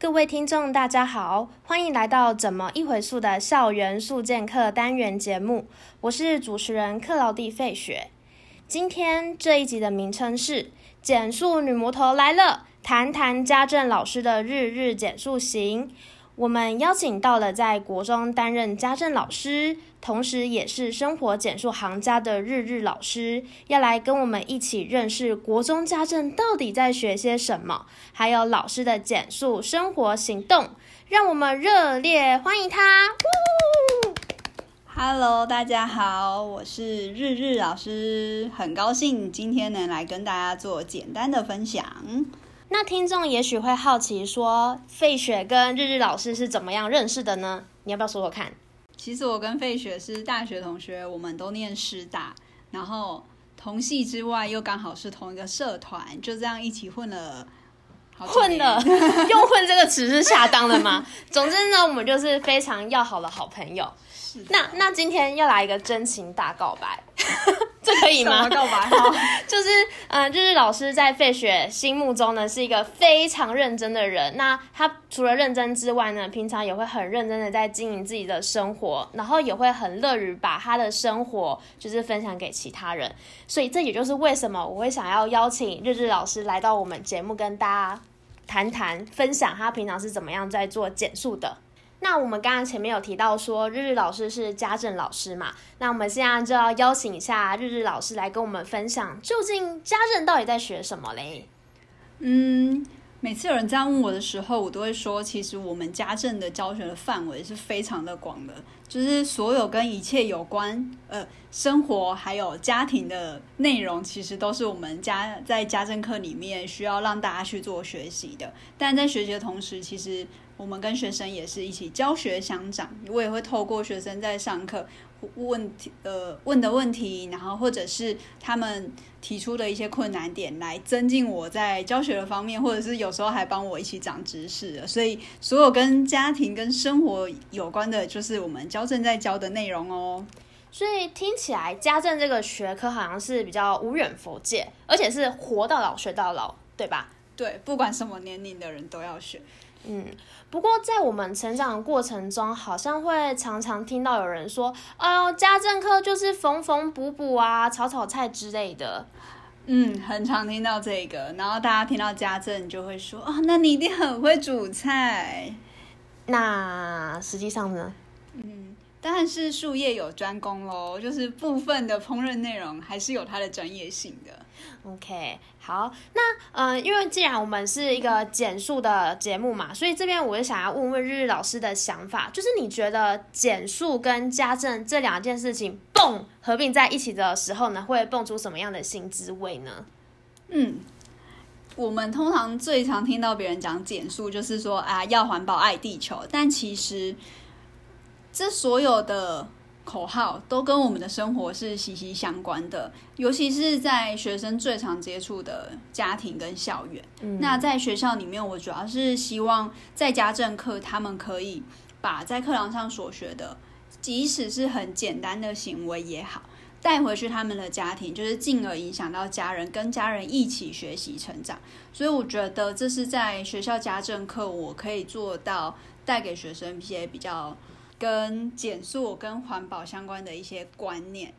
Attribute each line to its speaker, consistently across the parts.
Speaker 1: 各位听众，大家好，欢迎来到《怎么一回溯》的校园速建课单元节目，我是主持人克劳蒂费雪。今天这一集的名称是《减速女魔头来了》，谈谈家政老师的日日减速行。我们邀请到了在国中担任家政老师，同时也是生活减速行家的日日老师，要来跟我们一起认识国中家政到底在学些什么，还有老师的减速生活行动。让我们热烈欢迎他
Speaker 2: ！Hello，大家好，我是日日老师，很高兴今天能来跟大家做简单的分享。
Speaker 1: 那听众也许会好奇，说费雪跟日日老师是怎么样认识的呢？你要不要说说看？
Speaker 2: 其实我跟费雪是大学同学，我们都念师大，然后同系之外又刚好是同一个社团，就这样一起混了。
Speaker 1: 混了，用“混”这个词是恰当的吗？总之呢，我们就是非常要好的好朋友。那那今天要来一个真情大告白，这可以吗？
Speaker 2: 告白
Speaker 1: 就是嗯，就是老师在费雪心目中呢是一个非常认真的人。那他除了认真之外呢，平常也会很认真的在经营自己的生活，然后也会很乐于把他的生活就是分享给其他人。所以这也就是为什么我会想要邀请日日老师来到我们节目，跟大家谈谈分享他平常是怎么样在做减速的。那我们刚刚前面有提到说，日日老师是家政老师嘛？那我们现在就要邀请一下日日老师来跟我们分享，究竟家政到底在学什么嘞？
Speaker 2: 嗯，每次有人这样问我的时候，我都会说，其实我们家政的教学的范围是非常的广的，就是所有跟一切有关呃生活还有家庭的内容，其实都是我们家在家政课里面需要让大家去做学习的。但在学习的同时，其实我们跟学生也是一起教学相长，我也会透过学生在上课问题呃问的问题，然后或者是他们提出的一些困难点，来增进我在教学的方面，或者是有时候还帮我一起长知识。所以所有跟家庭跟生活有关的，就是我们教正在教的内容哦。
Speaker 1: 所以听起来家政这个学科好像是比较无远佛界，而且是活到老学到老，对吧？
Speaker 2: 对，不管什么年龄的人都要学。
Speaker 1: 嗯，不过在我们成长的过程中，好像会常常听到有人说：“哎呦，家政课就是缝缝补补啊，炒炒菜之类的。”
Speaker 2: 嗯，很常听到这个，然后大家听到家政就会说：“哦，那你一定很会煮菜。”
Speaker 1: 那实际上呢？
Speaker 2: 嗯，但是术业有专攻喽，就是部分的烹饪内容还是有它的专业性的。
Speaker 1: OK，好，那呃，因为既然我们是一个减速的节目嘛，所以这边我就想要问问日日老师的想法，就是你觉得减速跟家政这两件事情，蹦合并在一起的时候呢，会蹦出什么样的新滋味呢？
Speaker 2: 嗯，我们通常最常听到别人讲减速，就是说啊，要环保、爱地球，但其实这所有的。口号都跟我们的生活是息息相关的，尤其是在学生最常接触的家庭跟校园。那在学校里面，我主要是希望在家政课，他们可以把在课堂上所学的，即使是很简单的行为也好，带回去他们的家庭，就是进而影响到家人，跟家人一起学习成长。所以我觉得这是在学校家政课我可以做到，带给学生一些比较。跟减速、跟环保相关的一些观念。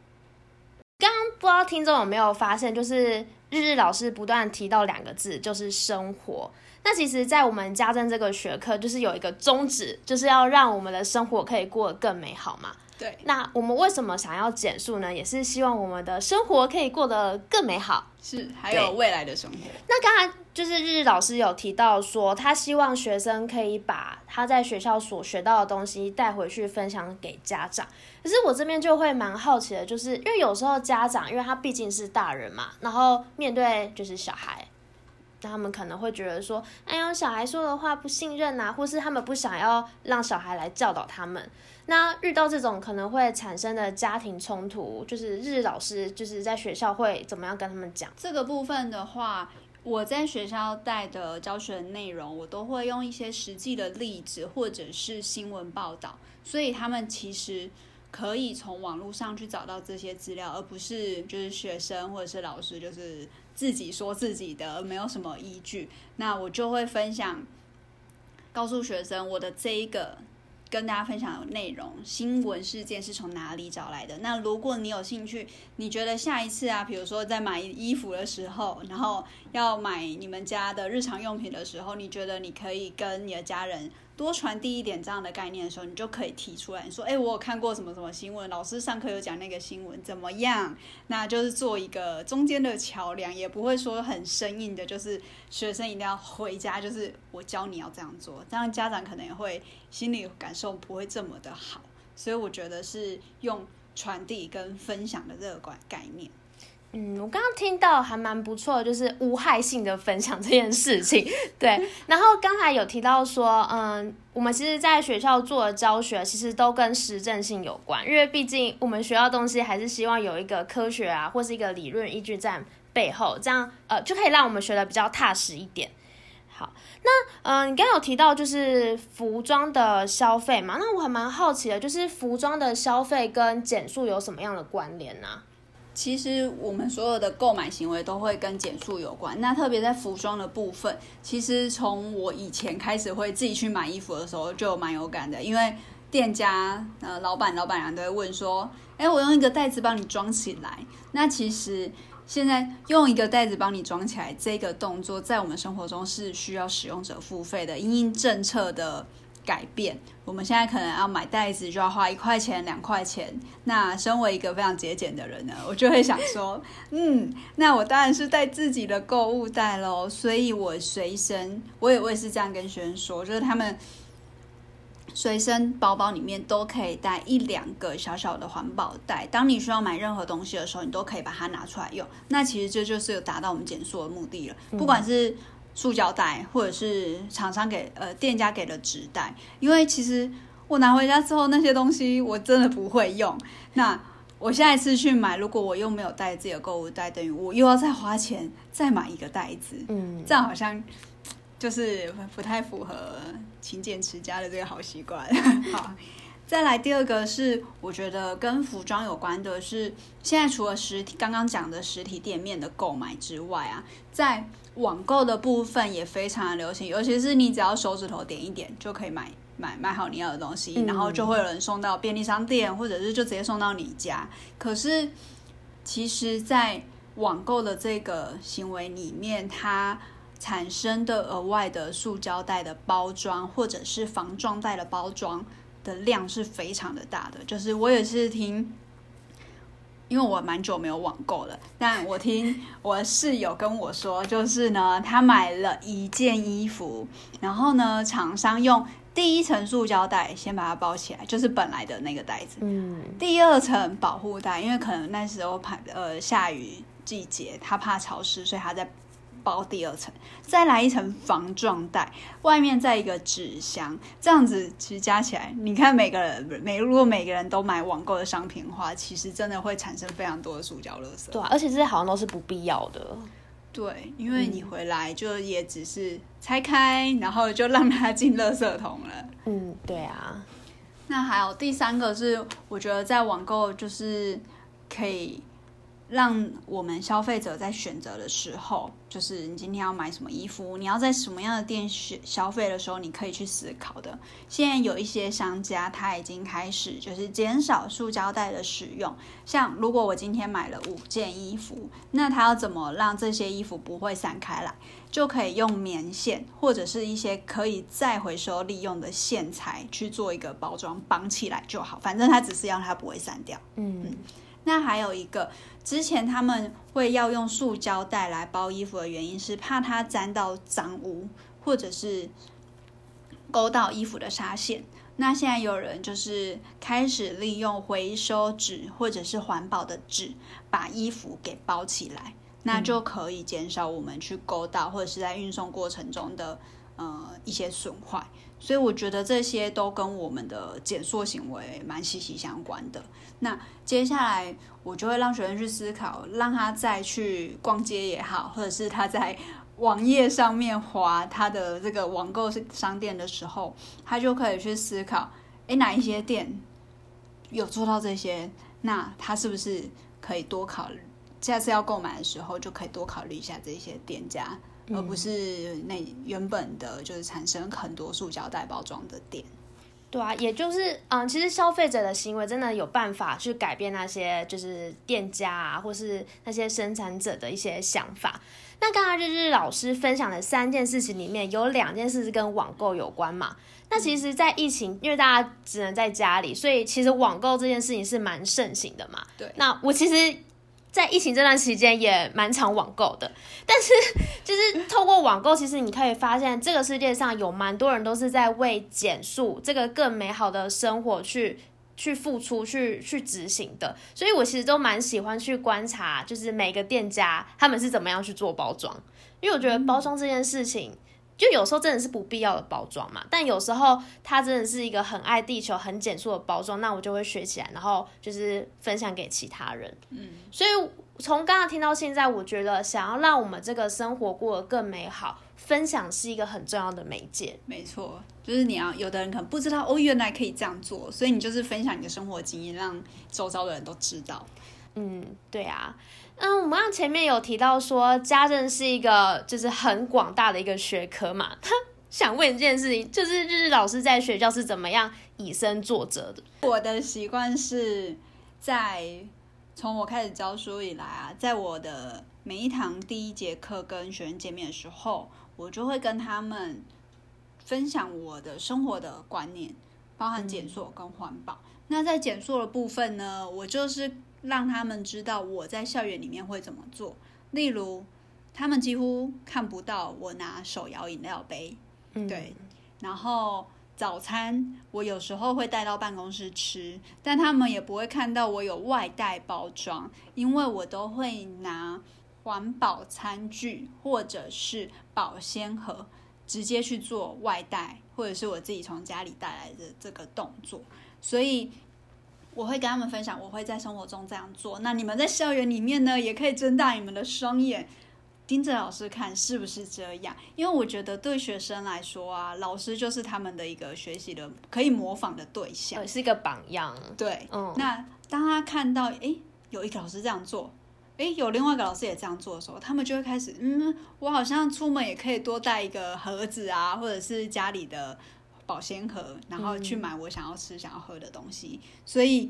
Speaker 1: 刚刚不知道听众有没有发现，就是日日老师不断提到两个字，就是生活。那其实，在我们家政这个学科，就是有一个宗旨，就是要让我们的生活可以过得更美好嘛。
Speaker 2: 对。
Speaker 1: 那我们为什么想要减速呢？也是希望我们的生活可以过得更美好。
Speaker 2: 是，还有未来的生活。
Speaker 1: 那刚才就是日日老师有提到说，他希望学生可以把他在学校所学到的东西带回去分享给家长。可是我这边就会蛮好奇的，就是因为有时候家长，因为他毕竟是大人嘛，然后面对就是小孩，那他们可能会觉得说，哎呀，小孩说的话不信任呐，或是他们不想要让小孩来教导他们。那遇到这种可能会产生的家庭冲突，就是日老师就是在学校会怎么样跟他们讲
Speaker 2: 这个部分的话，我在学校带的教学内容，我都会用一些实际的例子或者是新闻报道，所以他们其实可以从网络上去找到这些资料，而不是就是学生或者是老师就是自己说自己的，没有什么依据。那我就会分享。告诉学生我的这一个。跟大家分享内容，新闻事件是从哪里找来的？那如果你有兴趣，你觉得下一次啊，比如说在买衣服的时候，然后要买你们家的日常用品的时候，你觉得你可以跟你的家人。多传递一点这样的概念的时候，你就可以提出来你说：“哎，我有看过什么什么新闻，老师上课有讲那个新闻怎么样？”那就是做一个中间的桥梁，也不会说很生硬的，就是学生一定要回家，就是我教你要这样做，这样家长可能也会心里感受不会这么的好。所以我觉得是用传递跟分享的这个概概念。
Speaker 1: 嗯，我刚刚听到还蛮不错，就是无害性的分享这件事情。对，然后刚才有提到说，嗯，我们其实在学校做的教学，其实都跟实证性有关，因为毕竟我们学校东西还是希望有一个科学啊，或是一个理论依据在背后，这样呃就可以让我们学的比较踏实一点。好，那嗯，你刚刚有提到就是服装的消费嘛，那我还蛮好奇的，就是服装的消费跟减速有什么样的关联呢？
Speaker 2: 其实我们所有的购买行为都会跟减速有关。那特别在服装的部分，其实从我以前开始会自己去买衣服的时候，就蛮有感的。因为店家、呃，老板、老板娘都会问说：“哎，我用一个袋子帮你装起来。”那其实现在用一个袋子帮你装起来这个动作，在我们生活中是需要使用者付费的，因应政策的。改变，我们现在可能要买袋子就要花一块钱、两块钱。那身为一个非常节俭的人呢，我就会想说，嗯，那我当然是带自己的购物袋喽。所以我随身，我也我也是这样跟学生说，就是他们随身包包里面都可以带一两个小小的环保袋。当你需要买任何东西的时候，你都可以把它拿出来用。那其实这就是有达到我们减速的目的了，不管是。塑胶袋，或者是厂商给呃店家给的纸袋，因为其实我拿回家之后那些东西我真的不会用。那我下一次去买，如果我又没有带自己的购物袋，等于我又要再花钱再买一个袋子。嗯，这样好像就是不太符合勤俭持家的这个好习惯。好，再来第二个是我觉得跟服装有关的是，现在除了实体刚刚讲的实体店面的购买之外啊，在网购的部分也非常的流行，尤其是你只要手指头点一点就可以买买买好你要的东西，然后就会有人送到便利商店，或者是就直接送到你家。可是，其实，在网购的这个行为里面，它产生的额外的塑胶袋的包装，或者是防撞袋的包装的量是非常的大的。就是我也是听。因为我蛮久没有网购了，但我听我室友跟我说，就是呢，他买了一件衣服，然后呢，厂商用第一层塑胶袋先把它包起来，就是本来的那个袋子，嗯，第二层保护袋，因为可能那时候怕呃下雨季节，他怕潮湿，所以他在。包第二层，再来一层防撞袋，外面再一个纸箱，这样子其实加起来，你看每个人每如果每个人都买网购的商品的话，其实真的会产生非常多的塑胶垃圾。
Speaker 1: 对，而且这些好像都是不必要的。
Speaker 2: 对，因为你回来就也只是拆开，然后就让它进垃圾桶了。
Speaker 1: 嗯，对啊。
Speaker 2: 那还有第三个是，我觉得在网购就是可以。让我们消费者在选择的时候，就是你今天要买什么衣服，你要在什么样的店消消费的时候，你可以去思考的。现在有一些商家他已经开始就是减少塑胶袋的使用。像如果我今天买了五件衣服，那他要怎么让这些衣服不会散开来？就可以用棉线或者是一些可以再回收利用的线材去做一个包装，绑起来就好。反正它只是要它不会散掉。嗯。那还有一个，之前他们会要用塑胶袋来包衣服的原因是怕它沾到脏污，或者是勾到衣服的纱线。那现在有人就是开始利用回收纸或者是环保的纸，把衣服给包起来，那就可以减少我们去勾到或者是在运送过程中的呃一些损坏。所以我觉得这些都跟我们的减塑行为蛮息息相关的。那接下来我就会让学生去思考，让他再去逛街也好，或者是他在网页上面划他的这个网购商店的时候，他就可以去思考：诶，哪一些店有做到这些？那他是不是可以多考虑？下次要购买的时候就可以多考虑一下这些店家而不是那原本的就是产生很多塑胶袋包装的店。
Speaker 1: 对啊，也就是嗯，其实消费者的行为真的有办法去改变那些就是店家啊，或是那些生产者的一些想法。那刚刚日日老师分享的三件事情里面，有两件事是跟网购有关嘛？那其实，在疫情，因为大家只能在家里，所以其实网购这件事情是蛮盛行的嘛。
Speaker 2: 对。
Speaker 1: 那我其实。在疫情这段期间也蛮常网购的，但是 就是透过网购，其实你可以发现这个世界上有蛮多人都是在为减速这个更美好的生活去去付出、去去执行的。所以我其实都蛮喜欢去观察，就是每个店家他们是怎么样去做包装，因为我觉得包装这件事情。就有时候真的是不必要的包装嘛，但有时候它真的是一个很爱地球、很简素的包装，那我就会学起来，然后就是分享给其他人。嗯，所以从刚刚听到现在，我觉得想要让我们这个生活过得更美好，分享是一个很重要的媒介。
Speaker 2: 没错，就是你要有的人可能不知道哦，原来可以这样做，所以你就是分享你的生活经验，让周遭的人都知道。
Speaker 1: 嗯，对啊。嗯，我们刚前面有提到说家政是一个就是很广大的一个学科嘛。他 想问一件事情，就是日日老师在学校是怎么样以身作则的？
Speaker 2: 我的习惯是在从我开始教书以来啊，在我的每一堂第一节课跟学生见面的时候，我就会跟他们分享我的生活的观念，包含减塑跟环保。那在减塑的部分呢，我就是。让他们知道我在校园里面会怎么做，例如，他们几乎看不到我拿手摇饮料杯，嗯对。然后早餐我有时候会带到办公室吃，但他们也不会看到我有外带包装，因为我都会拿环保餐具或者是保鲜盒直接去做外带，或者是我自己从家里带来的这个动作，所以。我会跟他们分享，我会在生活中这样做。那你们在校园里面呢，也可以睁大你们的双眼，盯着老师看是不是这样。因为我觉得对学生来说啊，老师就是他们的一个学习的可以模仿的对象，
Speaker 1: 是一个榜样。
Speaker 2: 对，嗯。那当他看到，诶，有一个老师这样做，诶，有另外一个老师也这样做的时候，他们就会开始，嗯，我好像出门也可以多带一个盒子啊，或者是家里的。保鲜盒，然后去买我想要吃、想要喝的东西，所以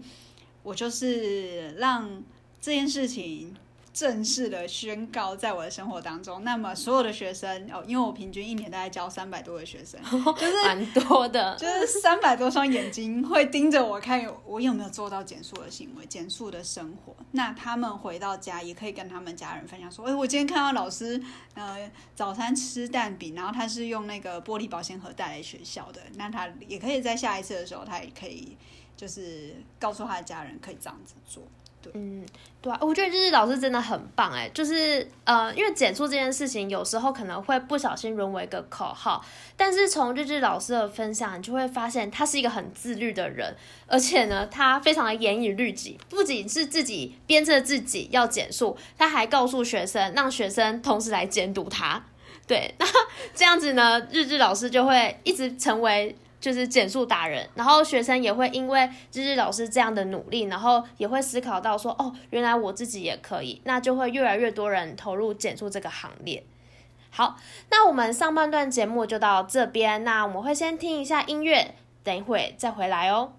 Speaker 2: 我就是让这件事情。正式的宣告在我的生活当中。那么所有的学生哦，因为我平均一年大概教三百多个学生，就是
Speaker 1: 蛮多的，
Speaker 2: 就是三百多双眼睛会盯着我看，我有没有做到减速的行为、减速的生活。那他们回到家也可以跟他们家人分享说：“哎，我今天看到老师，呃，早餐吃蛋饼，然后他是用那个玻璃保鲜盒带来学校的。那他也可以在下一次的时候，他也可以就是告诉他的家人可以这样子做。”
Speaker 1: 嗯，对啊，我觉得日日老师真的很棒哎，就是呃，因为减速这件事情有时候可能会不小心沦为一个口号，但是从日日老师的分享，你就会发现他是一个很自律的人，而且呢，他非常的严以律己，不仅是自己鞭策自己要减速，他还告诉学生，让学生同时来监督他。对，那这样子呢，日志老师就会一直成为。就是减速达人，然后学生也会因为日日老师这样的努力，然后也会思考到说，哦，原来我自己也可以，那就会越来越多人投入减速这个行列。好，那我们上半段节目就到这边，那我们会先听一下音乐，等一会再回来哦。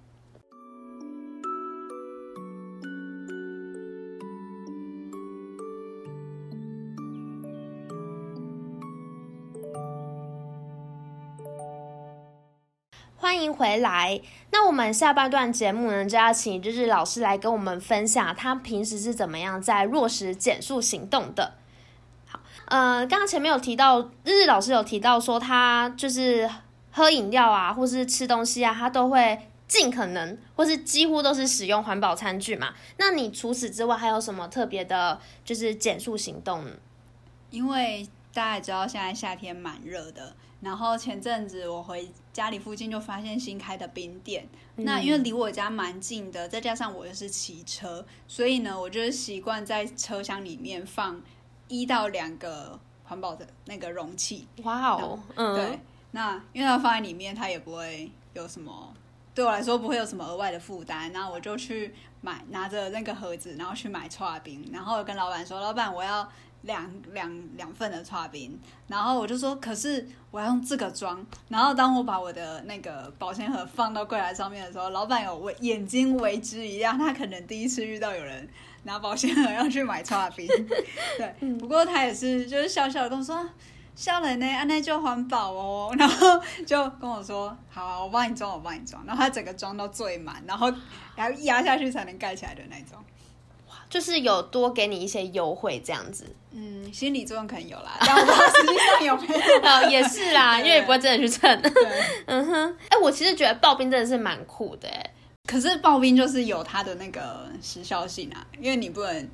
Speaker 1: 欢迎回来。那我们下半段节目呢，就要请日日老师来跟我们分享他平时是怎么样在落实减速行动的。好，呃，刚刚前面有提到，日日老师有提到说，他就是喝饮料啊，或是吃东西啊，他都会尽可能或是几乎都是使用环保餐具嘛。那你除此之外还有什么特别的，就是减速行动？
Speaker 2: 因为大家也知道，现在夏天蛮热的。然后前阵子我回家里附近就发现新开的冰店，那因为离我家蛮近的，再加上我又是骑车，所以呢，我就是习惯在车厢里面放一到两个环保的那个容器。
Speaker 1: 哇哦，嗯，
Speaker 2: 对，那因为它放在里面，它也不会有什么，对我来说不会有什么额外的负担。然后我就去买，拿着那个盒子，然后去买串冰，然后跟老板说：“老板，我要。”两两两份的刨冰，然后我就说，可是我要用这个装。然后当我把我的那个保鲜盒放到柜台上面的时候，老板有为眼睛为之一亮，他可能第一次遇到有人拿保鲜盒要去买刨冰。对，不过他也是就是笑笑的跟我说，笑人呢，安那就环保哦。然后就跟我说，好，我帮你装，我帮你装。然后他整个装到最满，然后还要压下去才能盖起来的那种。
Speaker 1: 就是有多给你一些优惠这样子，
Speaker 2: 嗯，心理作用可能有啦，但我不知道实际上有没有。
Speaker 1: 哦，也是啦，因为不会真的去蹭。
Speaker 2: 对，
Speaker 1: 嗯哼，哎，我其实觉得刨冰真的是蛮酷的，哎，
Speaker 2: 可是刨冰就是有它的那个时效性啊，因为你不能，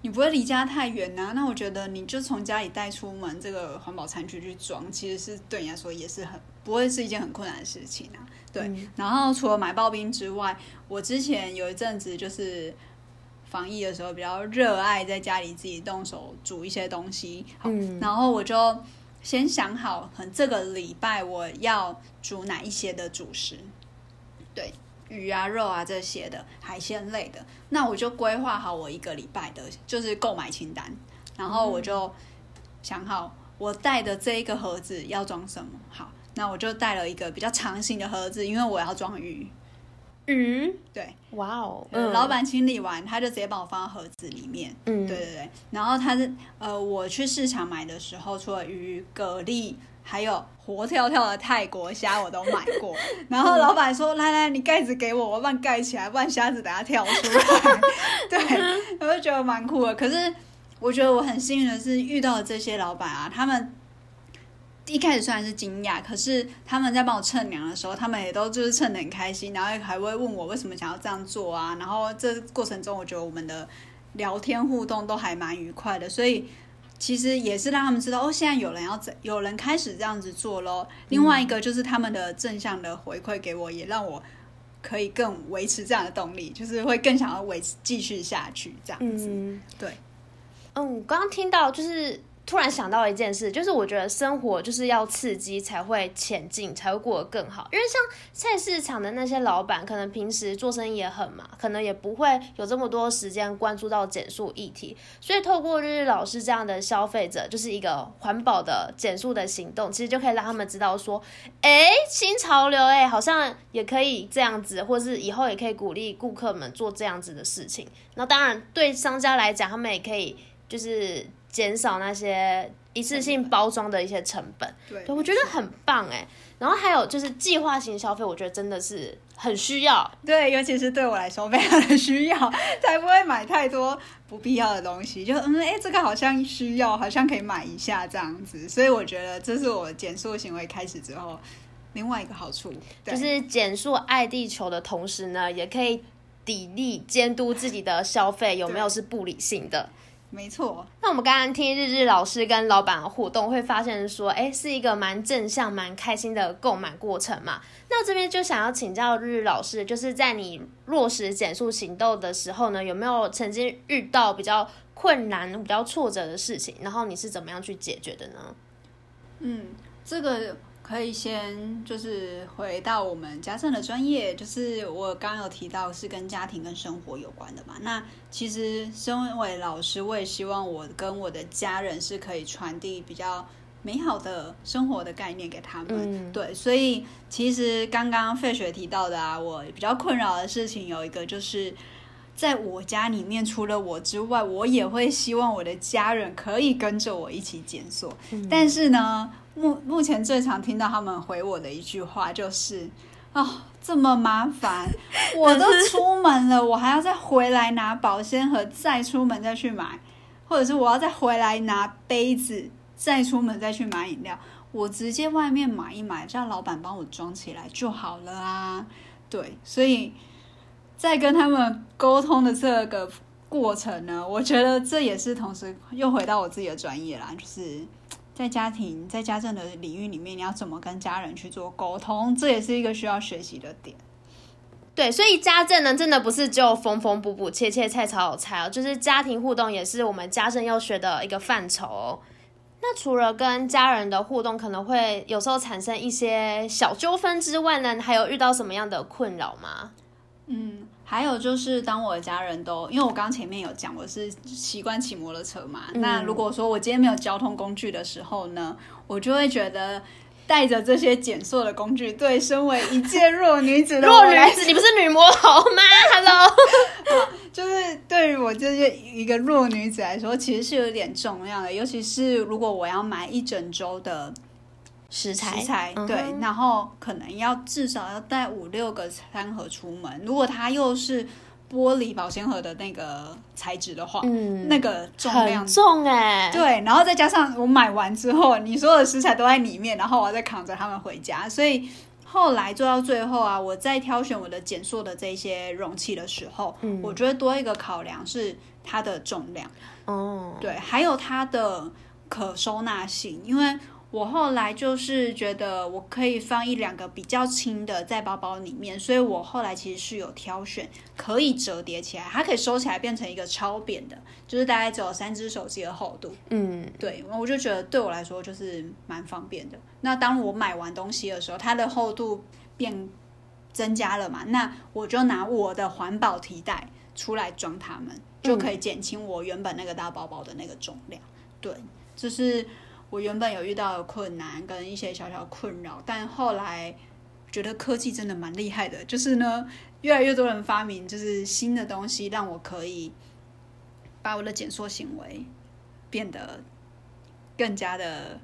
Speaker 2: 你不会离家太远呐。那我觉得你就从家里带出门这个环保餐具去装，其实是对你来说也是很不会是一件很困难的事情啊。对，然后除了买刨冰之外，我之前有一阵子就是。防疫的时候比较热爱在家里自己动手煮一些东西，嗯，然后我就先想好，很这个礼拜我要煮哪一些的主食，对，鱼啊、肉啊这些的海鲜类的，那我就规划好我一个礼拜的就是购买清单，然后我就想好我带的这一个盒子要装什么，好，那我就带了一个比较长形的盒子，因为我要装鱼。
Speaker 1: 鱼，
Speaker 2: 对，
Speaker 1: 哇哦，
Speaker 2: 老板清理完，他就直接把我放到盒子里面。嗯，对对对。然后他是，呃，我去市场买的时候，除了鱼、蛤蜊，还有活跳跳的泰国虾，我都买过。然后老板说：“来来，你盖子给我，我帮你盖起来，不然虾子等下跳出来。”对，我就觉得蛮酷的。可是我觉得我很幸运的是遇到了这些老板啊，他们。一开始虽然是惊讶，可是他们在帮我称量的时候，他们也都就是称的很开心，然后还会问我为什么想要这样做啊。然后这过程中，我觉得我们的聊天互动都还蛮愉快的，所以其实也是让他们知道哦，现在有人要怎，有人开始这样子做咯。另外一个就是他们的正向的回馈给我，也让我可以更维持这样的动力，就是会更想要维持继续下去这样子。对，
Speaker 1: 嗯，我刚刚听到就是。突然想到一件事，就是我觉得生活就是要刺激才会前进，才会过得更好。因为像菜市场的那些老板，可能平时做生意也很忙，可能也不会有这么多时间关注到减速议题。所以透过日日老师这样的消费者，就是一个环保的减速的行动，其实就可以让他们知道说，哎，新潮流，哎，好像也可以这样子，或是以后也可以鼓励顾客们做这样子的事情。那当然，对商家来讲，他们也可以就是。减少那些一次性包装的一些成本，
Speaker 2: 对，
Speaker 1: 我觉得很棒哎。然后还有就是计划型消费，我觉得真的是很需要，
Speaker 2: 对，尤其是对我来说非常的需要，才不会买太多不必要的东西。就嗯，哎，这个好像需要，好像可以买一下这样子。所以我觉得这是我减速行为开始之后另外一个好处，
Speaker 1: 就是减速爱地球的同时呢，也可以砥砺监督自己的消费有没有是不理性的。
Speaker 2: 没错，
Speaker 1: 那我们刚刚听日日老师跟老板的互动，会发现说，哎，是一个蛮正向、蛮开心的购买过程嘛。那这边就想要请教日日老师，就是在你落实减速行动的时候呢，有没有曾经遇到比较困难、比较挫折的事情？然后你是怎么样去解决的呢？
Speaker 2: 嗯，这个。可以先就是回到我们家政的专业，就是我刚刚有提到是跟家庭跟生活有关的嘛。那其实身为老师，我也希望我跟我的家人是可以传递比较美好的生活的概念给他们。对，所以其实刚刚费雪提到的啊，我比较困扰的事情有一个，就是在我家里面除了我之外，我也会希望我的家人可以跟着我一起检索，但是呢。目目前最常听到他们回我的一句话就是：哦，这么麻烦，我都出门了，我还要再回来拿保鲜盒，再出门再去买，或者是我要再回来拿杯子，再出门再去买饮料，我直接外面买一买，叫老板帮我装起来就好了啊。对，所以在跟他们沟通的这个过程呢，我觉得这也是同时又回到我自己的专业啦，就是。在家庭在家政的领域里面，你要怎么跟家人去做沟通？这也是一个需要学习的点。
Speaker 1: 对，所以家政呢，真的不是只有缝缝补补、切切菜炒炒菜哦，就是家庭互动也是我们家政要学的一个范畴。那除了跟家人的互动可能会有时候产生一些小纠纷之外呢，还有遇到什么样的困扰吗？
Speaker 2: 嗯。还有就是，当我的家人都，因为我刚刚前面有讲，我是习惯骑摩托车嘛。
Speaker 1: 嗯
Speaker 2: 那如果说我今天没有交通工具的时候呢，我就会觉得带着这些减塑的工具，对身为一介弱女子的
Speaker 1: 弱女子，你不是女魔头吗？Hello，
Speaker 2: 就是对于我这些一个弱女子来说，其实是有点重要的，尤其是如果我要买一整周的
Speaker 1: 食材，
Speaker 2: 食材，
Speaker 1: 嗯
Speaker 2: 对，然后可能要至少要带五六个餐盒出门。如果它又是玻璃保鲜盒的那个材质的话，
Speaker 1: 嗯，
Speaker 2: 那个重量
Speaker 1: 重哎、
Speaker 2: 对，然后再加上我买完之后，你所有的食材都在里面，然后我要再扛着他们回家，所以后来做到最后啊，我在挑选我的减塑的这些容器的时候，
Speaker 1: 嗯
Speaker 2: 我觉得多一个考量是它的重量。
Speaker 1: 哦，
Speaker 2: 对，还有它的可收纳性，因为我后来就是觉得我可以放一两个比较轻的在包包里面，所以我后来其实是有挑选可以折叠起来，它可以收起来变成一个超扁的，就是大概只有三只手机的厚度。
Speaker 1: 嗯，
Speaker 2: 对，我就觉得对我来说就是蛮方便的。那当我买完东西的时候，它的厚度变增加了嘛，那我就拿我的环保提袋出来装它们，就可以减轻我原本那个大包包的那个重量。对，就是我原本有遇到的困难跟一些小小困扰，但后来觉得科技真的蛮厉害的，就是呢，越来越多人发明就是新的东西，让我可以把我的减缩行为变得更加的，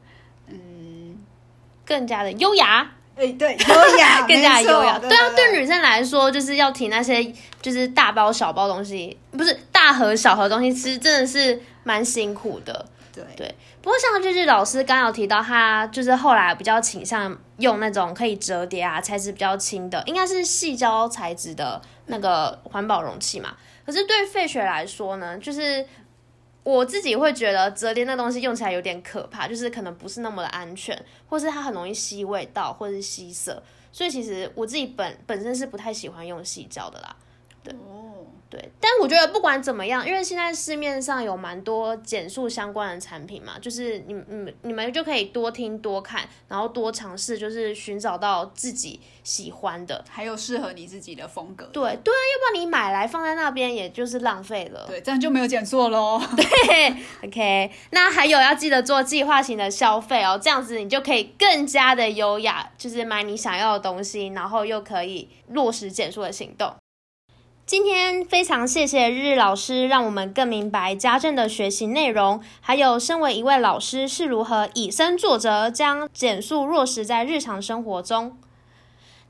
Speaker 2: 嗯，
Speaker 1: 更加的优雅，
Speaker 2: 哎、对，优雅，
Speaker 1: 更加优雅。对啊，对
Speaker 2: 对
Speaker 1: 女生来说，就是要提那些就是大包小包东西，不是大盒小盒东西吃，真的是蛮辛苦的。
Speaker 2: 对
Speaker 1: 对不过像就是老师刚刚有提到，他就是后来比较倾向用那种可以折叠啊，材质比较轻的，应该是细胶材质的那个环保容器嘛。可是对费雪来说呢，就是我自己会觉得折叠那东西用起来有点可怕，就是可能不是那么的安全，或是它很容易吸味道或是吸色，所以其实我自己本本身是不太喜欢用细胶的啦。
Speaker 2: 哦，
Speaker 1: 对，但我觉得不管怎么样，因为现在市面上有蛮多减速相关的产品嘛，就是你你们你们就可以多听多看，然后多尝试，就是寻找到自己喜欢的。
Speaker 2: 还有适合你自己的风格，
Speaker 1: 对对啊，要不然你买来放在那边，也就是浪费了。
Speaker 2: 对，这样就没有减速喽。
Speaker 1: 对 OK，那还有要记得做计划型的消费哦，这样子你就可以更加的优雅，就是买你想要的东西，然后又可以落实减速的行动。今天非常谢谢日日老师，让我们更明白家政的学习内容，还有身为一位老师是如何以身作则，将减速落实在日常生活中。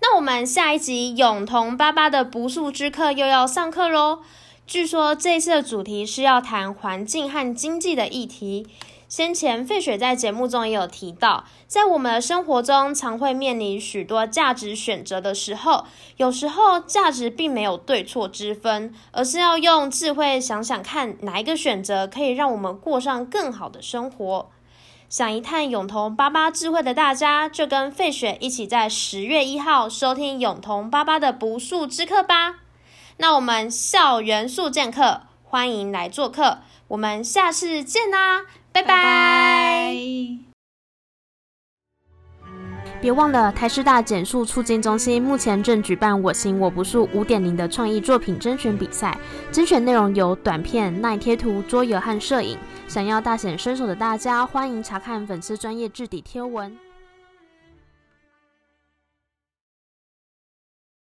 Speaker 1: 那我们下一集永同爸爸的不速之客又要上课喽。据说这次的主题是要谈环境和经济的议题。先前费雪在节目中也有提到，在我们的生活中常会面临许多价值选择的时候，有时候价值并没有对错之分，而是要用智慧想想看哪一个选择可以让我们过上更好的生活。想一探永同爸爸智慧的大家，就跟费雪一起在十月一号收听永同爸爸的不速之客吧。那我们校园速见课，欢迎来做客，我们下次见啦，拜拜。别忘了，台师大简述促进中心目前正举办“我行我不素五点零”的创意作品甄选比赛，甄选内容有短片、耐贴图、桌游和摄影。想要大显身手的大家，欢迎查看粉丝专业置底贴文。